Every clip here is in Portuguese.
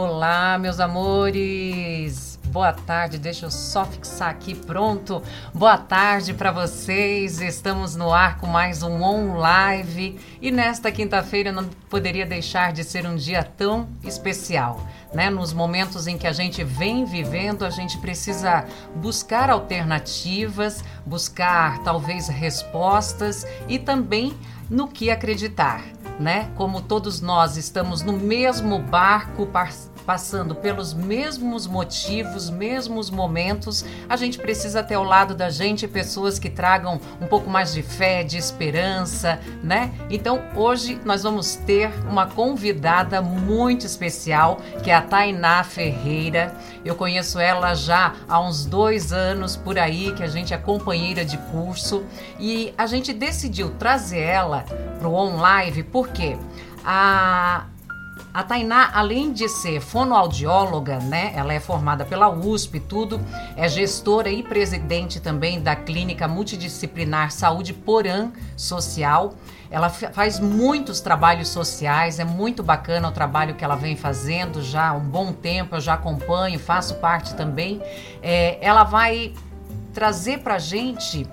Olá, meus amores! Boa tarde, deixa eu só fixar aqui, pronto. Boa tarde para vocês. Estamos no ar com mais um On Live e nesta quinta-feira não poderia deixar de ser um dia tão especial. Né? Nos momentos em que a gente vem vivendo, a gente precisa buscar alternativas, buscar talvez respostas e também no que acreditar né? Como todos nós estamos no mesmo barco, passando pelos mesmos motivos, mesmos momentos, a gente precisa ter ao lado da gente pessoas que tragam um pouco mais de fé, de esperança, né? Então hoje nós vamos ter uma convidada muito especial, que é a Tainá Ferreira. Eu conheço ela já há uns dois anos por aí, que a gente é companheira de curso, e a gente decidiu trazer ela para o OnLive, porque a a Tainá, além de ser fonoaudióloga, né, ela é formada pela USP e tudo, é gestora e presidente também da Clínica Multidisciplinar Saúde Porã Social. Ela faz muitos trabalhos sociais, é muito bacana o trabalho que ela vem fazendo já há um bom tempo, eu já acompanho, faço parte também. É, ela vai trazer para gente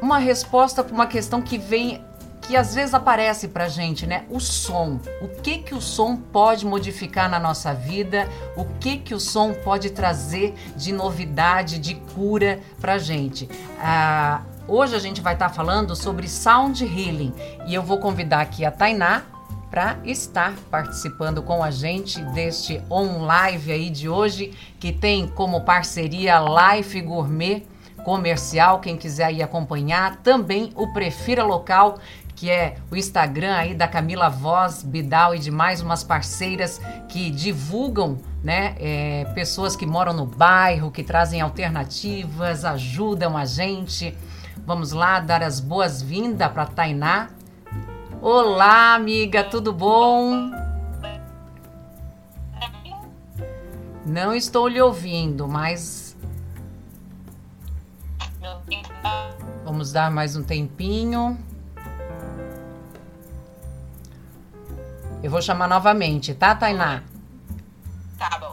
uma resposta para uma questão que vem que às vezes aparece pra gente, né? O som. O que que o som pode modificar na nossa vida? O que que o som pode trazer de novidade, de cura pra gente? Ah, hoje a gente vai estar tá falando sobre sound healing e eu vou convidar aqui a Tainá para estar participando com a gente deste on live aí de hoje que tem como parceria Life Gourmet comercial, quem quiser ir acompanhar, também o Prefira Local, que é o Instagram aí da Camila Voz Bidal e de mais umas parceiras que divulgam né, é, pessoas que moram no bairro, que trazem alternativas, ajudam a gente. Vamos lá dar as boas-vindas para Tainá. Olá, amiga, tudo bom? Não estou lhe ouvindo, mas. Vamos dar mais um tempinho. Eu vou chamar novamente, tá, Tainá? Tá bom.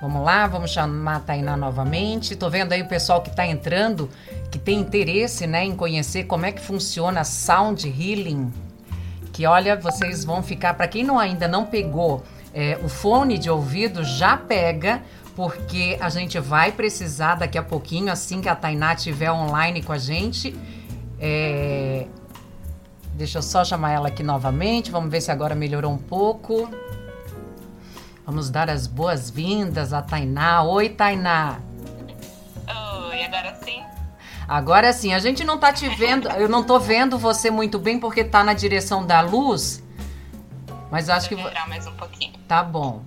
Vamos lá, vamos chamar a Tainá novamente. Tô vendo aí o pessoal que tá entrando, que tem interesse, né, em conhecer como é que funciona Sound Healing. Que olha, vocês vão ficar, para quem não ainda não pegou é, o fone de ouvido, já pega, porque a gente vai precisar daqui a pouquinho, assim que a Tainá estiver online com a gente. É, Deixa eu só chamar ela aqui novamente. Vamos ver se agora melhorou um pouco. Vamos dar as boas-vindas a Tainá. Oi, Tainá. Oi, agora sim? Agora sim. A gente não tá te vendo, eu não tô vendo você muito bem porque tá na direção da luz. Mas acho Vou que. mais um pouquinho. Tá bom.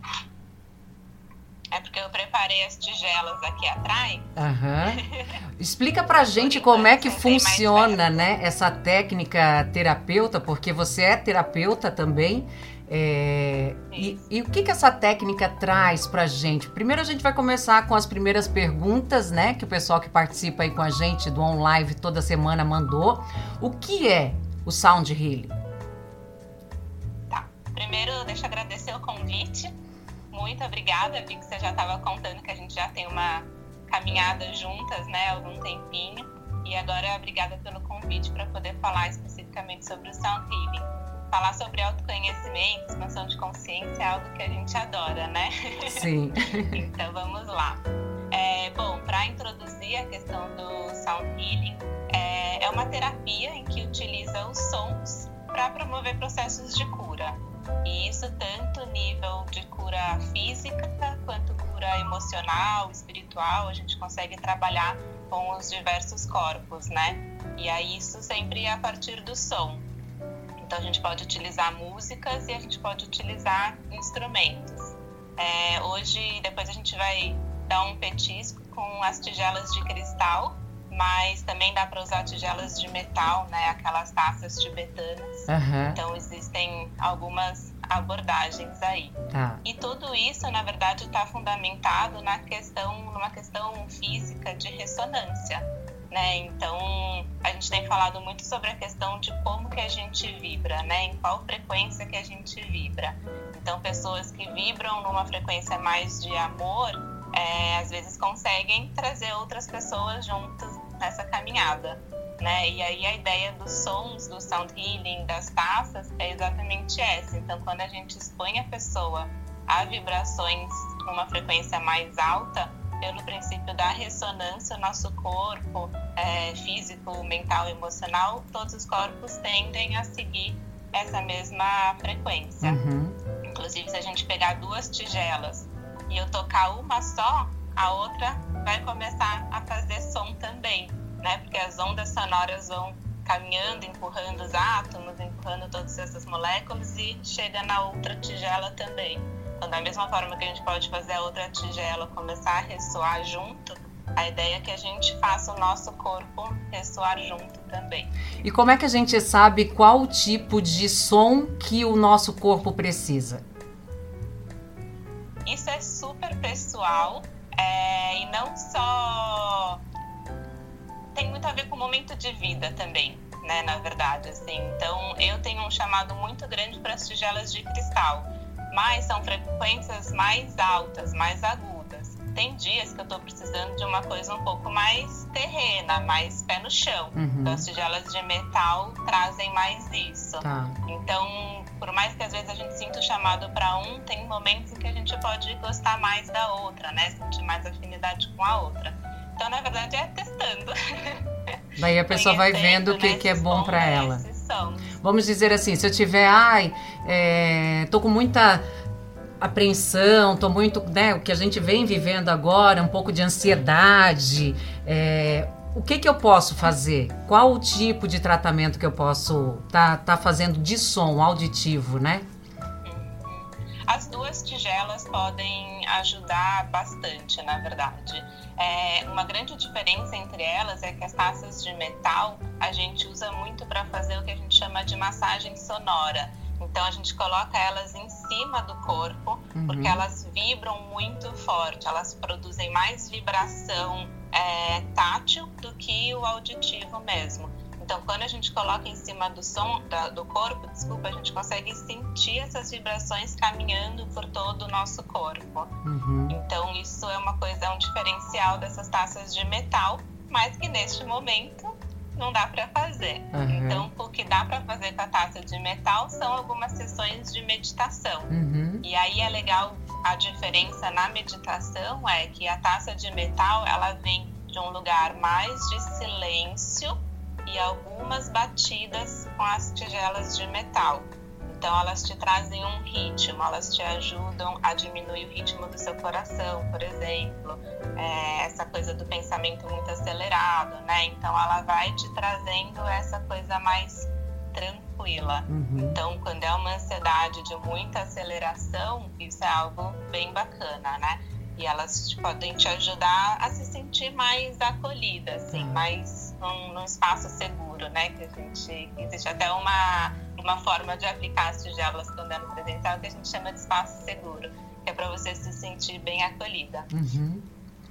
É porque eu preparei as tigelas aqui atrás. Uhum. Explica pra gente como é que funciona, né, essa técnica terapeuta, porque você é terapeuta também. É, e, e, o que, que essa técnica traz pra gente? Primeiro a gente vai começar com as primeiras perguntas, né? Que o pessoal que participa aí com a gente do On Live toda semana mandou. O que é o Sound Healing? Tá. Primeiro, deixa eu agradecer o convite muito obrigada. Vi que você já estava contando que a gente já tem uma caminhada juntas, né, algum tempinho. E agora, obrigada pelo convite para poder falar especificamente sobre o Sound Healing. Falar sobre autoconhecimento, expansão de consciência é algo que a gente adora, né? Sim. então, vamos lá. É, bom, para introduzir a questão do Sound Healing, é, é uma terapia em que utiliza os sons para promover processos de cura. E isso tanto nível de cura física quanto cura emocional, espiritual, a gente consegue trabalhar com os diversos corpos, né? E aí isso sempre a partir do som. Então a gente pode utilizar músicas e a gente pode utilizar instrumentos. É, hoje, depois a gente vai dar um petisco com as tigelas de cristal, mas também dá para usar tigelas de metal, né? Aquelas taças tibetanas. Uhum. Então existem algumas abordagens aí. Tá. E tudo isso, na verdade, está fundamentado na questão, numa questão física de ressonância. né? Então, a gente tem falado muito sobre a questão de como que a gente vibra, né? Em qual frequência que a gente vibra. Então, pessoas que vibram numa frequência mais de amor, é, às vezes conseguem trazer outras pessoas juntas nessa caminhada. Né? E aí a ideia dos sons, do sound healing, das taças é exatamente essa. Então, quando a gente expõe a pessoa a vibrações numa frequência mais alta, pelo princípio da ressonância, nosso corpo é, físico, mental, emocional, todos os corpos tendem a seguir essa mesma frequência. Uhum. Inclusive, se a gente pegar duas tigelas e eu tocar uma só, a outra vai começar a fazer som também, né? Porque as ondas sonoras vão caminhando, empurrando os átomos, empurrando todas essas moléculas e chega na outra tigela também. Então, da mesma forma que a gente pode fazer a outra tigela começar a ressoar junto, a ideia é que a gente faça o nosso corpo ressoar junto também. E como é que a gente sabe qual tipo de som que o nosso corpo precisa? Isso é super pessoal é, e não só tem muito a ver com o momento de vida também, né? Na verdade, assim. Então, eu tenho um chamado muito grande para as tigelas de cristal mas são frequências mais altas, mais agudas. Tem dias que eu estou precisando de uma coisa um pouco mais terrena, mais pé no chão. Uhum. Então, as tigelas de metal trazem mais isso. Tá. Então, por mais que às vezes a gente sinta o chamado para um, tem momentos em que a gente pode gostar mais da outra, né? Sentir mais afinidade com a outra. Então, na verdade, é testando. Daí a pessoa vai vendo o que, né, que é bom para ela. Vamos dizer assim, se eu tiver, ai, é, tô com muita apreensão, tô muito, né, o que a gente vem vivendo agora, um pouco de ansiedade, é, o que que eu posso fazer? Qual o tipo de tratamento que eu posso tá, tá fazendo de som auditivo, né? As duas tigelas podem ajudar bastante, na verdade. É, uma grande diferença entre elas é que as taças de metal a gente usa muito para fazer o que a gente chama de massagem sonora. Então a gente coloca elas em cima do corpo, uhum. porque elas vibram muito forte, elas produzem mais vibração é, tátil do que o auditivo mesmo. Então, quando a gente coloca em cima do som da, do corpo, desculpa, a gente consegue sentir essas vibrações caminhando por todo o nosso corpo. Uhum. Então, isso é uma coisa, é um diferencial dessas taças de metal, mas que neste momento não dá para fazer. Uhum. Então, o que dá para fazer com a taça de metal são algumas sessões de meditação. Uhum. E aí é legal a diferença na meditação é que a taça de metal ela vem de um lugar mais de silêncio e algumas batidas com as tigelas de metal. Então, elas te trazem um ritmo, elas te ajudam a diminuir o ritmo do seu coração, por exemplo. É, essa coisa do pensamento muito acelerado, né? Então, ela vai te trazendo essa coisa mais tranquila. Uhum. Então, quando é uma ansiedade de muita aceleração, isso é algo bem bacana, né? E elas podem te ajudar a se sentir mais acolhida, assim, uhum. mais num, num, espaço seguro, né? Que a gente existe até uma uma forma de aplicar as tigelas quando é no presencial que a gente chama de espaço seguro, que é para você se sentir bem acolhida. Uhum.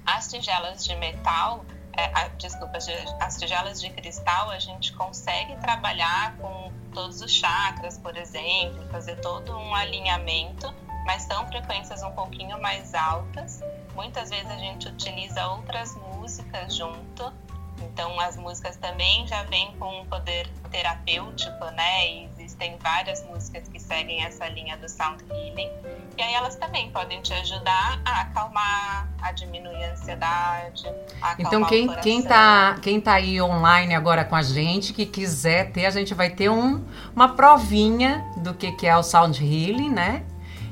As tigelas de metal, é, a, desculpa, as tigelas de cristal, a gente consegue trabalhar com todos os chakras, por exemplo, fazer todo um alinhamento mas são frequências um pouquinho mais altas. Muitas vezes a gente utiliza outras músicas junto, então as músicas também já vêm com um poder terapêutico, né? E existem várias músicas que seguem essa linha do sound healing. E aí elas também podem te ajudar a acalmar, a diminuir a ansiedade, a Então quem, quem tá quem tá aí online agora com a gente, que quiser ter, a gente vai ter um, uma provinha do que, que é o sound healing, né?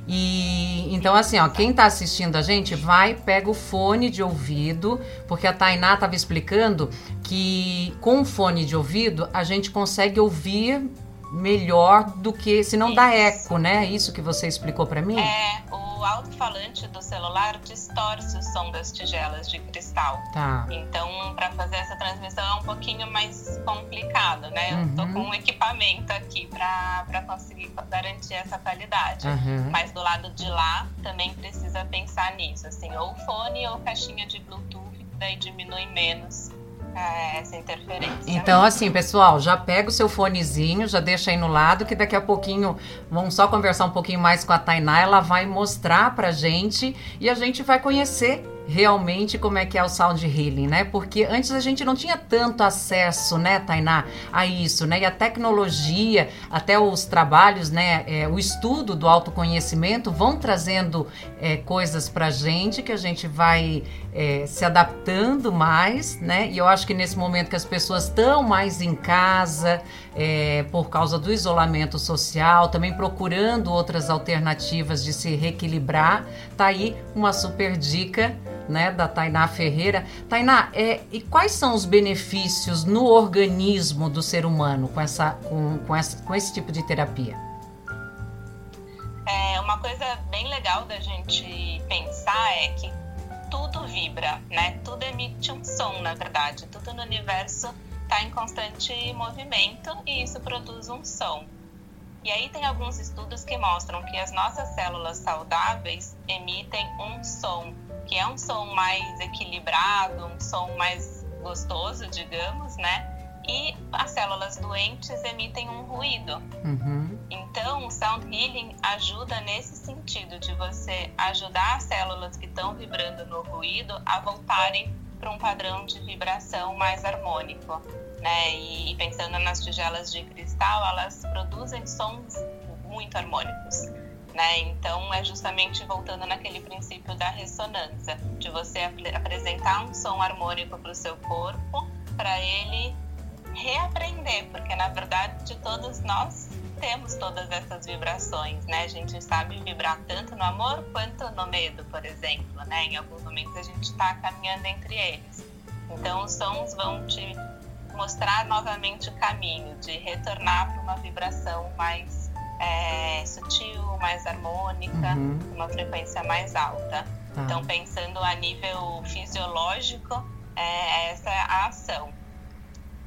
E então, assim, ó, quem tá assistindo a gente, vai, pega o fone de ouvido, porque a Tainá tava explicando que com o fone de ouvido a gente consegue ouvir melhor do que se não Isso. dá eco, né? Isso que você explicou para mim? É, o alto-falante do celular distorce o som das tigelas de cristal. Tá. Então, para fazer essa transmissão é um pouquinho mais complicado, né? Uhum. Eu tô com um equipamento aqui para conseguir garantir essa qualidade. Uhum. Mas do lado de lá também precisa pensar nisso, assim, ou fone ou caixinha de Bluetooth, daí diminui menos essa interferência. Então, assim, pessoal, já pega o seu fonezinho, já deixa aí no lado, que daqui a pouquinho vamos só conversar um pouquinho mais com a Tainá. Ela vai mostrar pra gente e a gente vai conhecer realmente como é que é o sound healing, né? Porque antes a gente não tinha tanto acesso, né, Tainá, a isso, né? E a tecnologia, até os trabalhos, né, é, o estudo do autoconhecimento vão trazendo é, coisas pra gente que a gente vai é, se adaptando mais, né? E eu acho que nesse momento que as pessoas estão mais em casa, é, por causa do isolamento social, também procurando outras alternativas de se reequilibrar, tá aí uma super dica né, da Tainá Ferreira. Tainá, é, e quais são os benefícios no organismo do ser humano com, essa, com, com, essa, com esse tipo de terapia? É, uma coisa bem legal da gente pensar é que tudo vibra, né? Tudo emite um som, na verdade. Tudo no universo está em constante movimento e isso produz um som. E aí tem alguns estudos que mostram que as nossas células saudáveis emitem um som que é um som mais equilibrado, um som mais gostoso, digamos, né? E as células doentes emitem um ruído. Uhum. Então, o sound healing ajuda nesse sentido de você ajudar as células que estão vibrando no ruído a voltarem para um padrão de vibração mais harmônico, né? E, e pensando nas tigelas de cristal, elas produzem sons muito harmônicos. Né? Então, é justamente voltando naquele princípio da ressonância, de você ap apresentar um som harmônico para o seu corpo, para ele reaprender, porque na verdade todos nós temos todas essas vibrações, né? A gente sabe vibrar tanto no amor quanto no medo, por exemplo, né? Em alguns momentos a gente está caminhando entre eles. Então, os sons vão te mostrar novamente o caminho de retornar para uma vibração mais é, sutil, mais harmônica, uhum. uma frequência mais alta. Tá. Então, pensando a nível fisiológico, é, essa é a ação.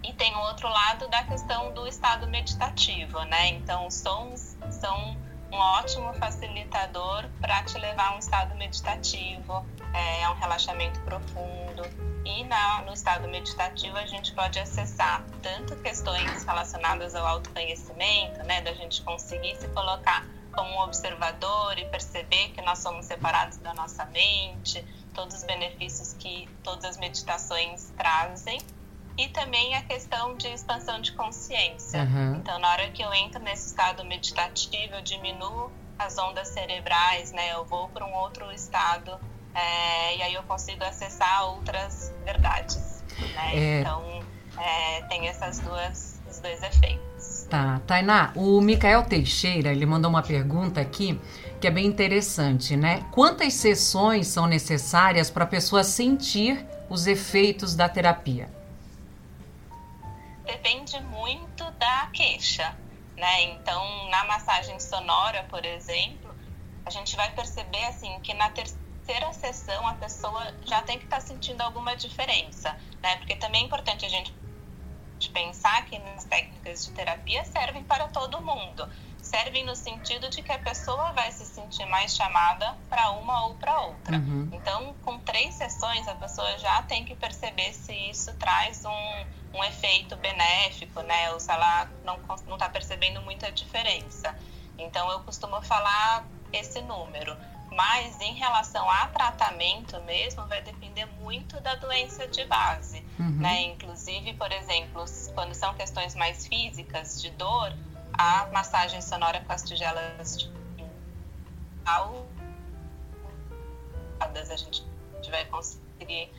E tem o outro lado da questão do estado meditativo, né? Então, os sons são um ótimo facilitador para te levar a um estado meditativo, é, é um relaxamento profundo. E na, no estado meditativo a gente pode acessar tanto questões relacionadas ao autoconhecimento, né, da gente conseguir se colocar como um observador e perceber que nós somos separados da nossa mente, todos os benefícios que todas as meditações trazem, e também a questão de expansão de consciência. Uhum. Então, na hora que eu entro nesse estado meditativo, eu diminuo as ondas cerebrais, né? Eu vou para um outro estado é, e aí eu consigo acessar outras verdades. Né? É... Então, é, tem essas duas, os dois efeitos. Tá, Tainá, o Micael Teixeira, ele mandou uma pergunta aqui que é bem interessante, né? Quantas sessões são necessárias para a pessoa sentir os efeitos da terapia? Depende muito da queixa, né? Então, na massagem sonora, por exemplo, a gente vai perceber assim que na terceira sessão a pessoa já tem que estar tá sentindo alguma diferença, né? Porque também é importante a gente pensar que as técnicas de terapia servem para todo mundo. Servem no sentido de que a pessoa vai se sentir mais chamada para uma ou para outra. Uhum. Então, com três sessões, a pessoa já tem que perceber se isso traz um, um efeito benéfico, né? Ou se ela não está percebendo muita diferença. Então, eu costumo falar esse número. Mas em relação a tratamento mesmo, vai depender muito da doença de base. Uhum. Né? Inclusive, por exemplo, quando são questões mais físicas, de dor, a massagem sonora com as tigelas de a gente vai conseguir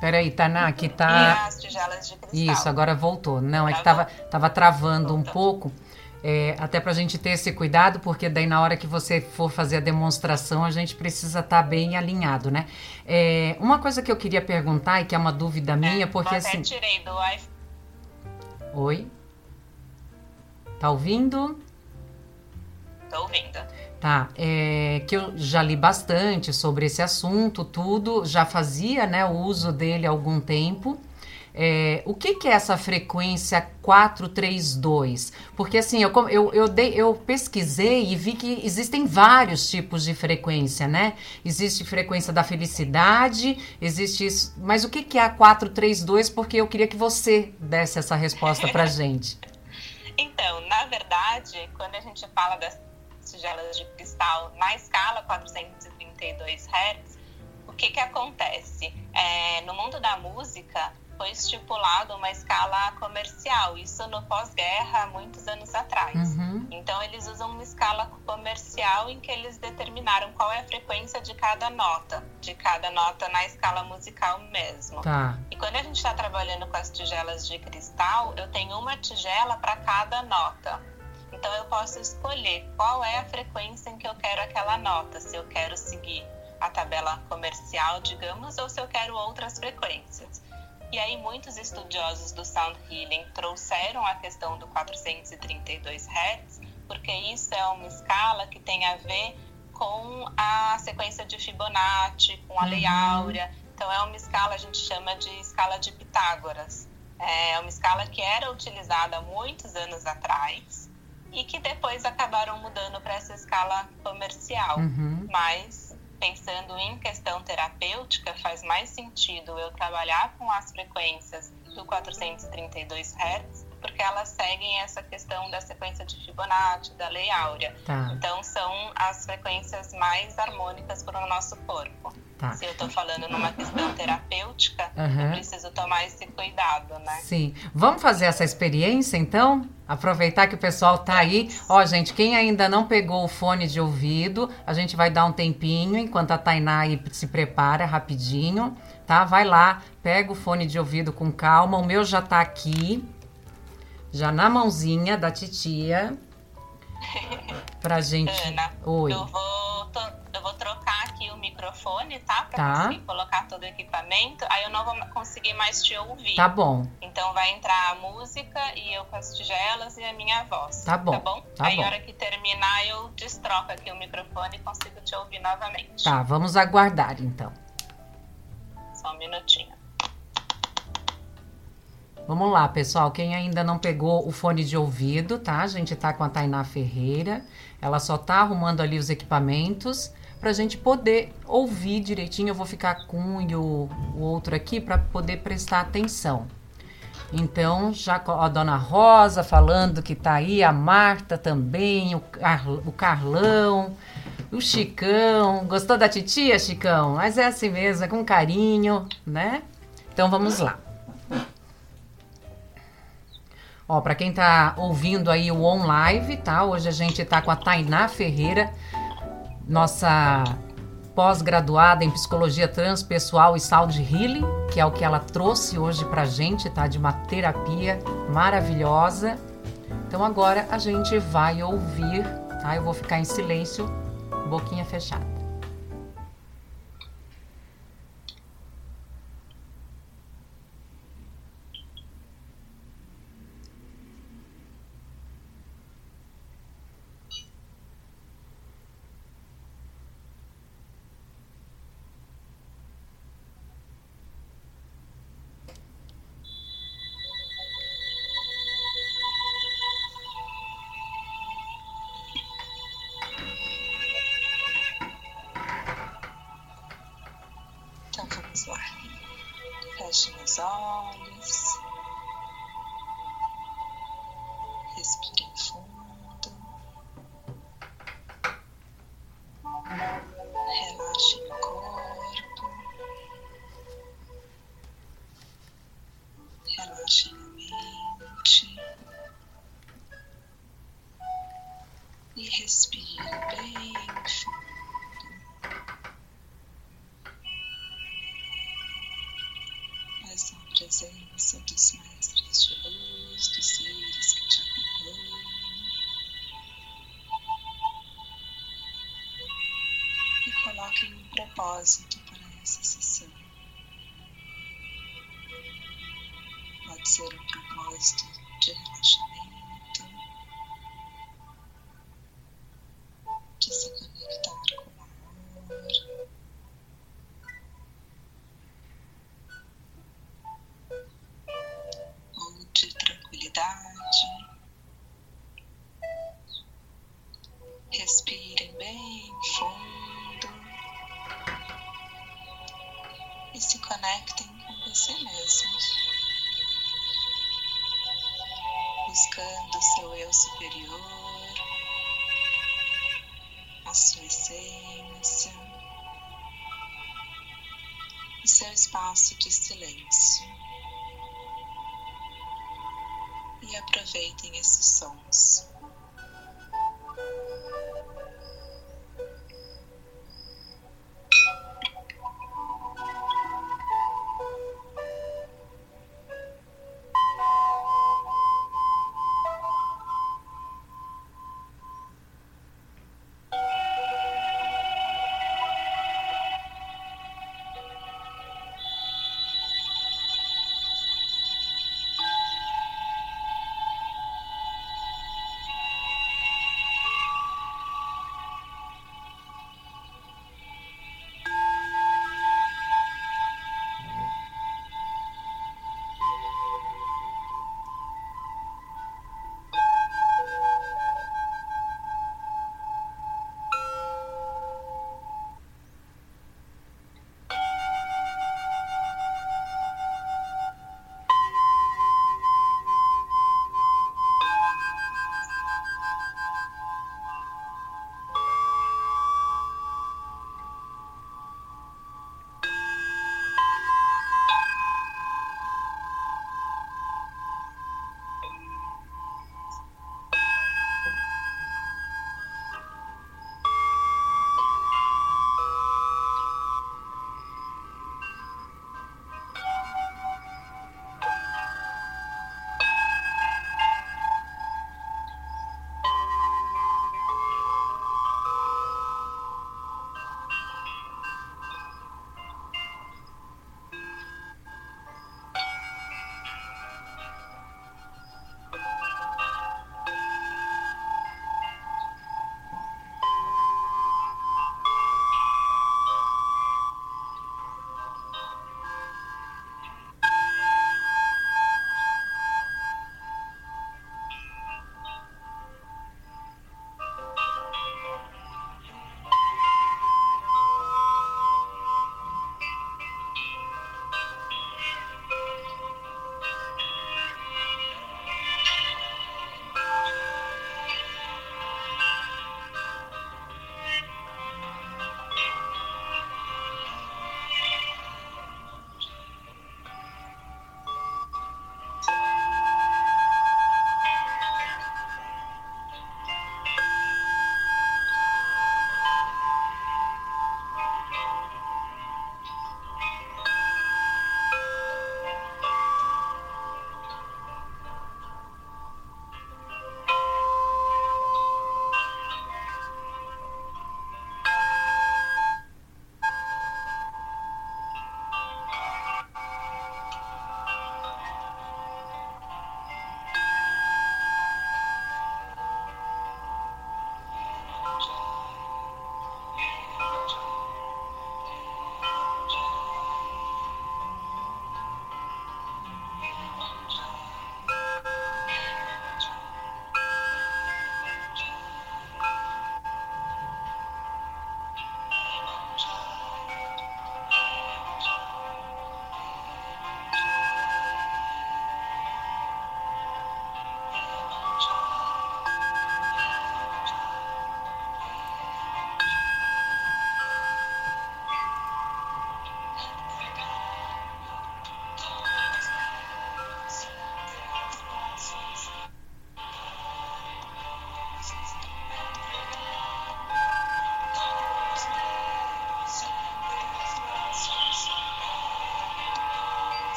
Peraí, Taná, aqui tá. as tigelas de cristal. Isso, agora voltou. Não, é que tava, tava travando um pouco. É, até para a gente ter esse cuidado, porque daí na hora que você for fazer a demonstração, a gente precisa estar tá bem alinhado, né? É, uma coisa que eu queria perguntar e que é uma dúvida é, minha, porque assim. tirei do Wi-Fi. Oi? Tá ouvindo? Tô ouvindo. Tá, é, que eu já li bastante sobre esse assunto, tudo, já fazia né, o uso dele há algum tempo. É, o que, que, é essa frequência 432? Porque assim, eu, eu, eu, dei, eu pesquisei e vi que existem vários tipos de frequência, né? Existe frequência da felicidade, existe isso. Mas o que, que é a 432? Porque eu queria que você desse essa resposta pra gente. então, na verdade, quando a gente fala das tigelas de cristal na escala 432 Hz, o que, que acontece? É, no mundo da música, foi estipulado uma escala comercial, isso no pós-guerra, muitos anos atrás. Uhum. Então, eles usam uma escala comercial em que eles determinaram qual é a frequência de cada nota, de cada nota na escala musical mesmo. Tá. E quando a gente está trabalhando com as tigelas de cristal, eu tenho uma tigela para cada nota. Então, eu posso escolher qual é a frequência em que eu quero aquela nota, se eu quero seguir a tabela comercial, digamos, ou se eu quero outras frequências. E aí muitos estudiosos do sound healing trouxeram a questão do 432 Hz, porque isso é uma escala que tem a ver com a sequência de Fibonacci, com a Lei uhum. Áurea. Então é uma escala, a gente chama de escala de Pitágoras. É uma escala que era utilizada muitos anos atrás e que depois acabaram mudando para essa escala comercial. Uhum. Mas pensando em questão terapêutica, faz mais sentido eu trabalhar com as frequências do 432 Hz, porque elas seguem essa questão da sequência de Fibonacci, da Lei Áurea. Tá. Então, são as frequências mais harmônicas para o nosso corpo. Tá. Se eu estou falando numa questão terapêutica, uhum. eu preciso tomar esse cuidado, né? Sim. Vamos fazer essa experiência, então? Aproveitar que o pessoal tá aí. Ó, gente, quem ainda não pegou o fone de ouvido, a gente vai dar um tempinho enquanto a Tainá aí se prepara rapidinho, tá? Vai lá, pega o fone de ouvido com calma. O meu já tá aqui, já na mãozinha da titia. Pra gente. Ana, Oi. Eu vou, eu vou trocar aqui o microfone, tá? Pra tá. conseguir colocar todo o equipamento. Aí eu não vou conseguir mais te ouvir. Tá bom. Então vai entrar a música e eu com as tigelas e a minha voz. Tá bom. Tá bom? Tá Aí bom. hora que terminar eu destroco aqui o microfone e consigo te ouvir novamente. Tá, vamos aguardar então. Só um minutinho. Vamos lá, pessoal. Quem ainda não pegou o fone de ouvido, tá? A gente tá com a Tainá Ferreira. Ela só tá arrumando ali os equipamentos para a gente poder ouvir direitinho. Eu vou ficar com o, o outro aqui para poder prestar atenção. Então, já a dona Rosa falando que tá aí, a Marta também, o, o Carlão, o Chicão. Gostou da titia, Chicão? Mas é assim mesmo, é com carinho, né? Então vamos lá. Ó, para quem tá ouvindo aí o On Live, tá? Hoje a gente tá com a Tainá Ferreira, nossa pós-graduada em psicologia transpessoal e saúde healing, que é o que ela trouxe hoje pra gente, tá? De uma terapia maravilhosa. Então agora a gente vai ouvir, tá? Eu vou ficar em silêncio, boquinha fechada. olhos. dose. Espaço de silêncio. E aproveitem esses sons.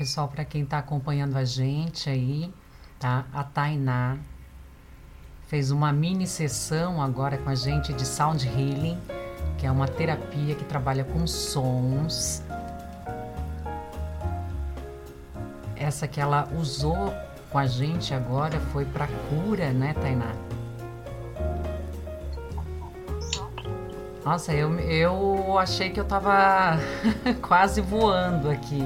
Pessoal, para quem está acompanhando a gente aí, tá? A Tainá fez uma mini sessão agora com a gente de Sound Healing, que é uma terapia que trabalha com sons. Essa que ela usou com a gente agora foi para cura, né, Tainá? Nossa, eu, eu achei que eu tava quase voando aqui.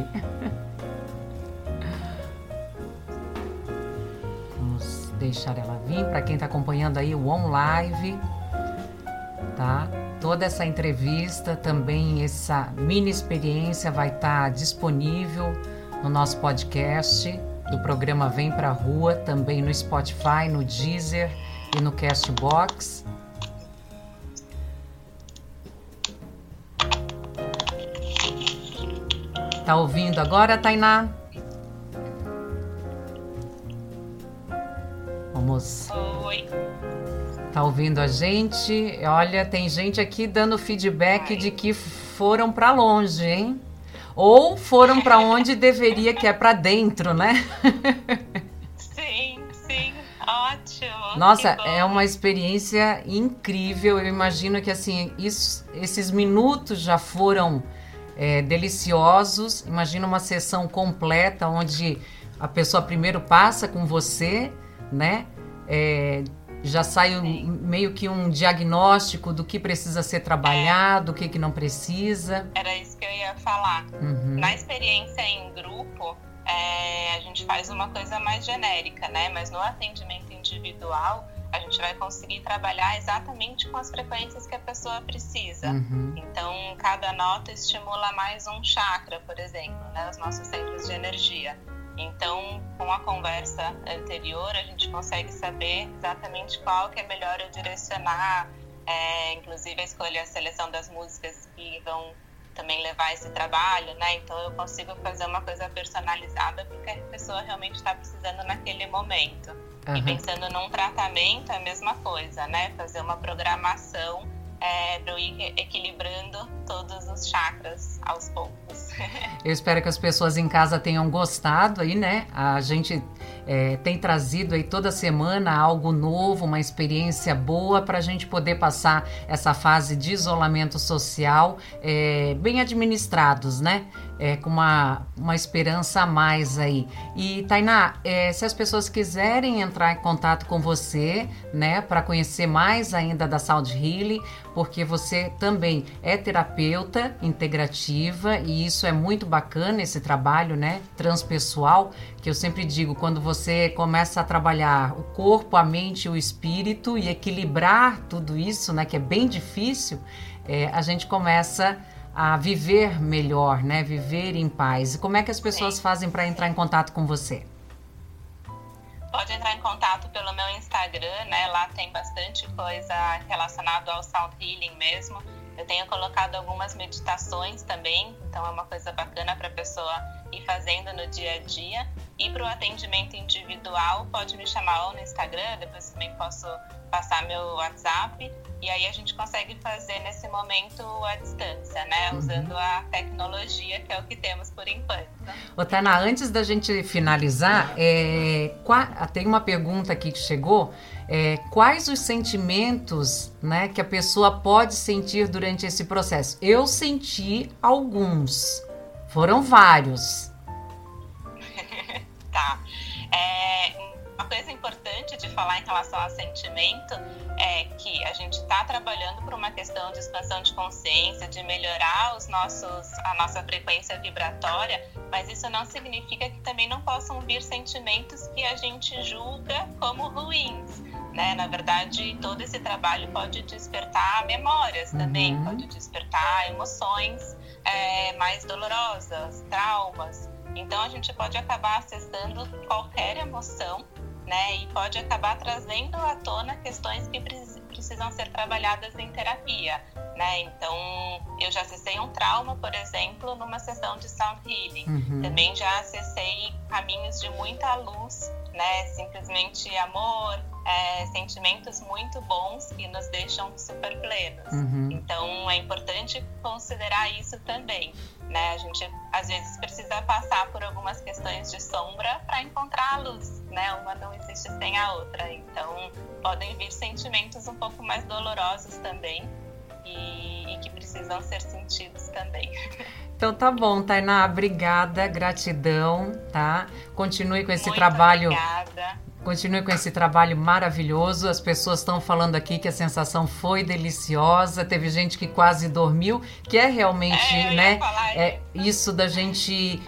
Para quem está acompanhando aí o On Live, tá? Toda essa entrevista, também essa mini experiência vai estar tá disponível no nosso podcast do programa Vem Pra Rua, também no Spotify, no Deezer e no Castbox. Tá ouvindo agora, Tainá? Vamos. Oi. Tá ouvindo a gente? Olha, tem gente aqui dando feedback Ai. de que foram para longe, hein? Ou foram para onde deveria, que é para dentro, né? sim, sim. Ótimo. Nossa, é uma experiência incrível. Eu imagino que assim, isso, esses minutos já foram é, deliciosos. Imagina uma sessão completa onde a pessoa primeiro passa com você, né? É, já sai um, meio que um diagnóstico do que precisa ser trabalhado, é. o que, que não precisa. Era isso que eu ia falar. Uhum. Na experiência em grupo, é, a gente faz uma coisa mais genérica, né? Mas no atendimento individual, a gente vai conseguir trabalhar exatamente com as frequências que a pessoa precisa. Uhum. Então, cada nota estimula mais um chakra, por exemplo, né? Os nossos centros de energia. Então, com a conversa anterior, a gente consegue saber exatamente qual que é melhor eu direcionar, é, inclusive a escolha a seleção das músicas que vão também levar esse trabalho, né? Então eu consigo fazer uma coisa personalizada porque a pessoa realmente está precisando naquele momento. Uhum. E pensando num tratamento, é a mesma coisa, né? Fazer uma programação é, ir equilibrando todos os chakras aos poucos. Eu espero que as pessoas em casa tenham gostado aí, né? A gente é, tem trazido aí toda semana algo novo, uma experiência boa para a gente poder passar essa fase de isolamento social é, bem administrados, né? É, com uma, uma esperança a mais aí. E, Tainá, é, se as pessoas quiserem entrar em contato com você, né, para conhecer mais ainda da Sound Healing, porque você também é terapeuta integrativa e isso é muito bacana, esse trabalho, né, transpessoal, que eu sempre digo, quando você começa a trabalhar o corpo, a mente e o espírito e equilibrar tudo isso, né, que é bem difícil, é, a gente começa a viver melhor, né? Viver em paz. E como é que as pessoas Sim. fazem para entrar em contato com você? Pode entrar em contato pelo meu Instagram, né? Lá tem bastante coisa relacionada ao sound healing mesmo. Eu tenho colocado algumas meditações também, então é uma coisa bacana para a pessoa ir fazendo no dia a dia. E para o atendimento individual, pode me chamar ou no Instagram, depois também posso passar meu WhatsApp e aí a gente consegue fazer nesse momento à distância, né? Uhum. Usando a tecnologia, que é o que temos por enquanto. Ô, Tana, antes da gente finalizar, é, tem uma pergunta aqui que chegou. É, quais os sentimentos né, que a pessoa pode sentir durante esse processo? Eu senti alguns, foram vários. tá. É, uma coisa importante de falar em relação ao sentimento é que a gente está trabalhando por uma questão de expansão de consciência, de melhorar os nossos, a nossa frequência vibratória, mas isso não significa que também não possam vir sentimentos que a gente julga como ruins. Né? Na verdade, todo esse trabalho pode despertar memórias também, uhum. pode despertar emoções é, mais dolorosas, traumas. Então, a gente pode acabar acessando qualquer emoção né? E pode acabar trazendo à tona questões que precisam ser trabalhadas em terapia, né? Então, eu já acessei um trauma, por exemplo, numa sessão de sound healing. Uhum. Também já acessei caminhos de muita luz, né? Simplesmente amor, é, sentimentos muito bons que nos deixam super plenos. Uhum. Então, é importante considerar isso também, né? A gente às vezes precisa passar por algumas mais de sombra para encontrar a luz, né? Uma não existe sem a outra. Então, podem vir sentimentos um pouco mais dolorosos também e, e que precisam ser sentidos também. Então tá bom, Tainá, obrigada, gratidão, tá? Continue com esse Muito trabalho. Obrigada. Continue com esse trabalho maravilhoso. As pessoas estão falando aqui que a sensação foi deliciosa. Teve gente que quase dormiu, que é realmente, É, né? É isso da gente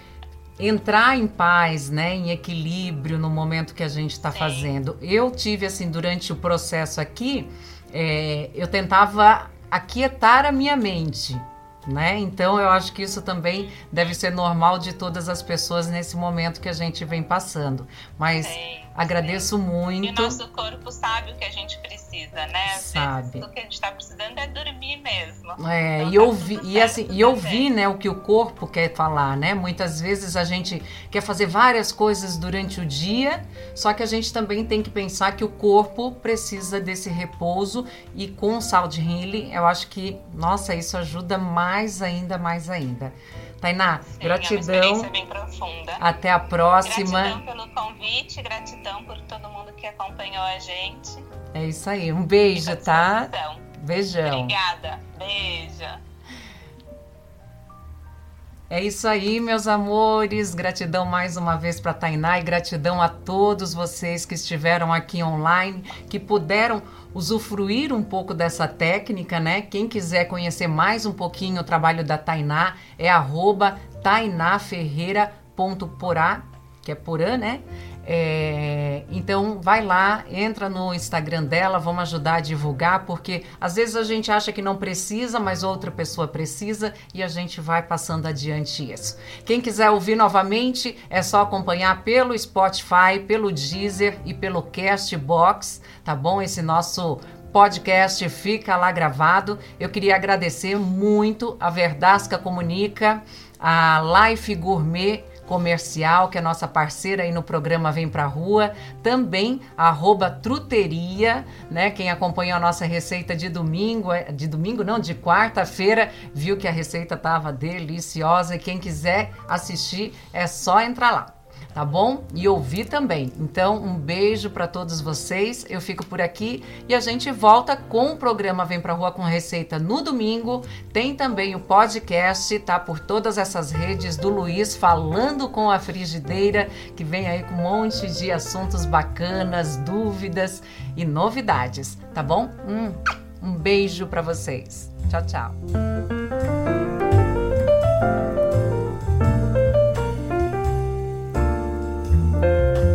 entrar em paz, né, em equilíbrio no momento que a gente está fazendo. Eu tive assim durante o processo aqui, é, eu tentava aquietar a minha mente. Né? Então eu acho que isso também deve ser normal de todas as pessoas nesse momento que a gente vem passando. Mas Sim, agradeço E o muito. nosso corpo sabe o que a gente precisa, né? Às Sabe. o que a gente está precisando é dormir mesmo. É, Então e tá ouvir, e assim, e ouvir, né, o que o corpo quer falar, né? Muitas vezes a gente quer fazer várias coisas durante o dia, só que a gente também tem que pensar que o corpo precisa desse repouso e com o Sound Healing, eu acho que, nossa, isso ajuda mais ainda, mais ainda. Tainá, Sim, É gratidão. Até a próxima. Gratidão pelo convite, gratidão por todo mundo que acompanhou a gente. É isso aí. Um beijo, tá? Beijão. Obrigada. Beijo. É isso aí, meus amores. Gratidão mais uma vez para Tainá e gratidão a todos vocês que estiveram aqui online, que puderam usufruir um pouco dessa técnica, né? Quem quiser conhecer mais um pouquinho o trabalho da Tainá é arroba tainaferreira.porá, que é porã, né? É, então vai lá, entra no Instagram dela, vamos ajudar a divulgar, porque às vezes a gente acha que não precisa, mas outra pessoa precisa e a gente vai passando adiante isso. Quem quiser ouvir novamente, é só acompanhar pelo Spotify, pelo Deezer e pelo Castbox, tá bom? Esse nosso podcast fica lá gravado. Eu queria agradecer muito a Verdasca Comunica, a Life Gourmet comercial, que é nossa parceira aí no programa Vem Pra Rua, também arroba Truteria, né? Quem acompanhou a nossa receita de domingo, é- de domingo não, de quarta-feira, viu que a receita tava deliciosa e quem quiser assistir é só entrar lá. Tá bom? E ouvir também. Então, um beijo para todos vocês. Eu fico por aqui e a gente volta com o programa Vem Pra Rua com Receita no domingo. Tem também o podcast, tá? Por todas essas redes do Luiz falando com a frigideira, que vem aí com um monte de assuntos bacanas, dúvidas e novidades, tá bom? Hum, um beijo para vocês. Tchau, tchau. Bye.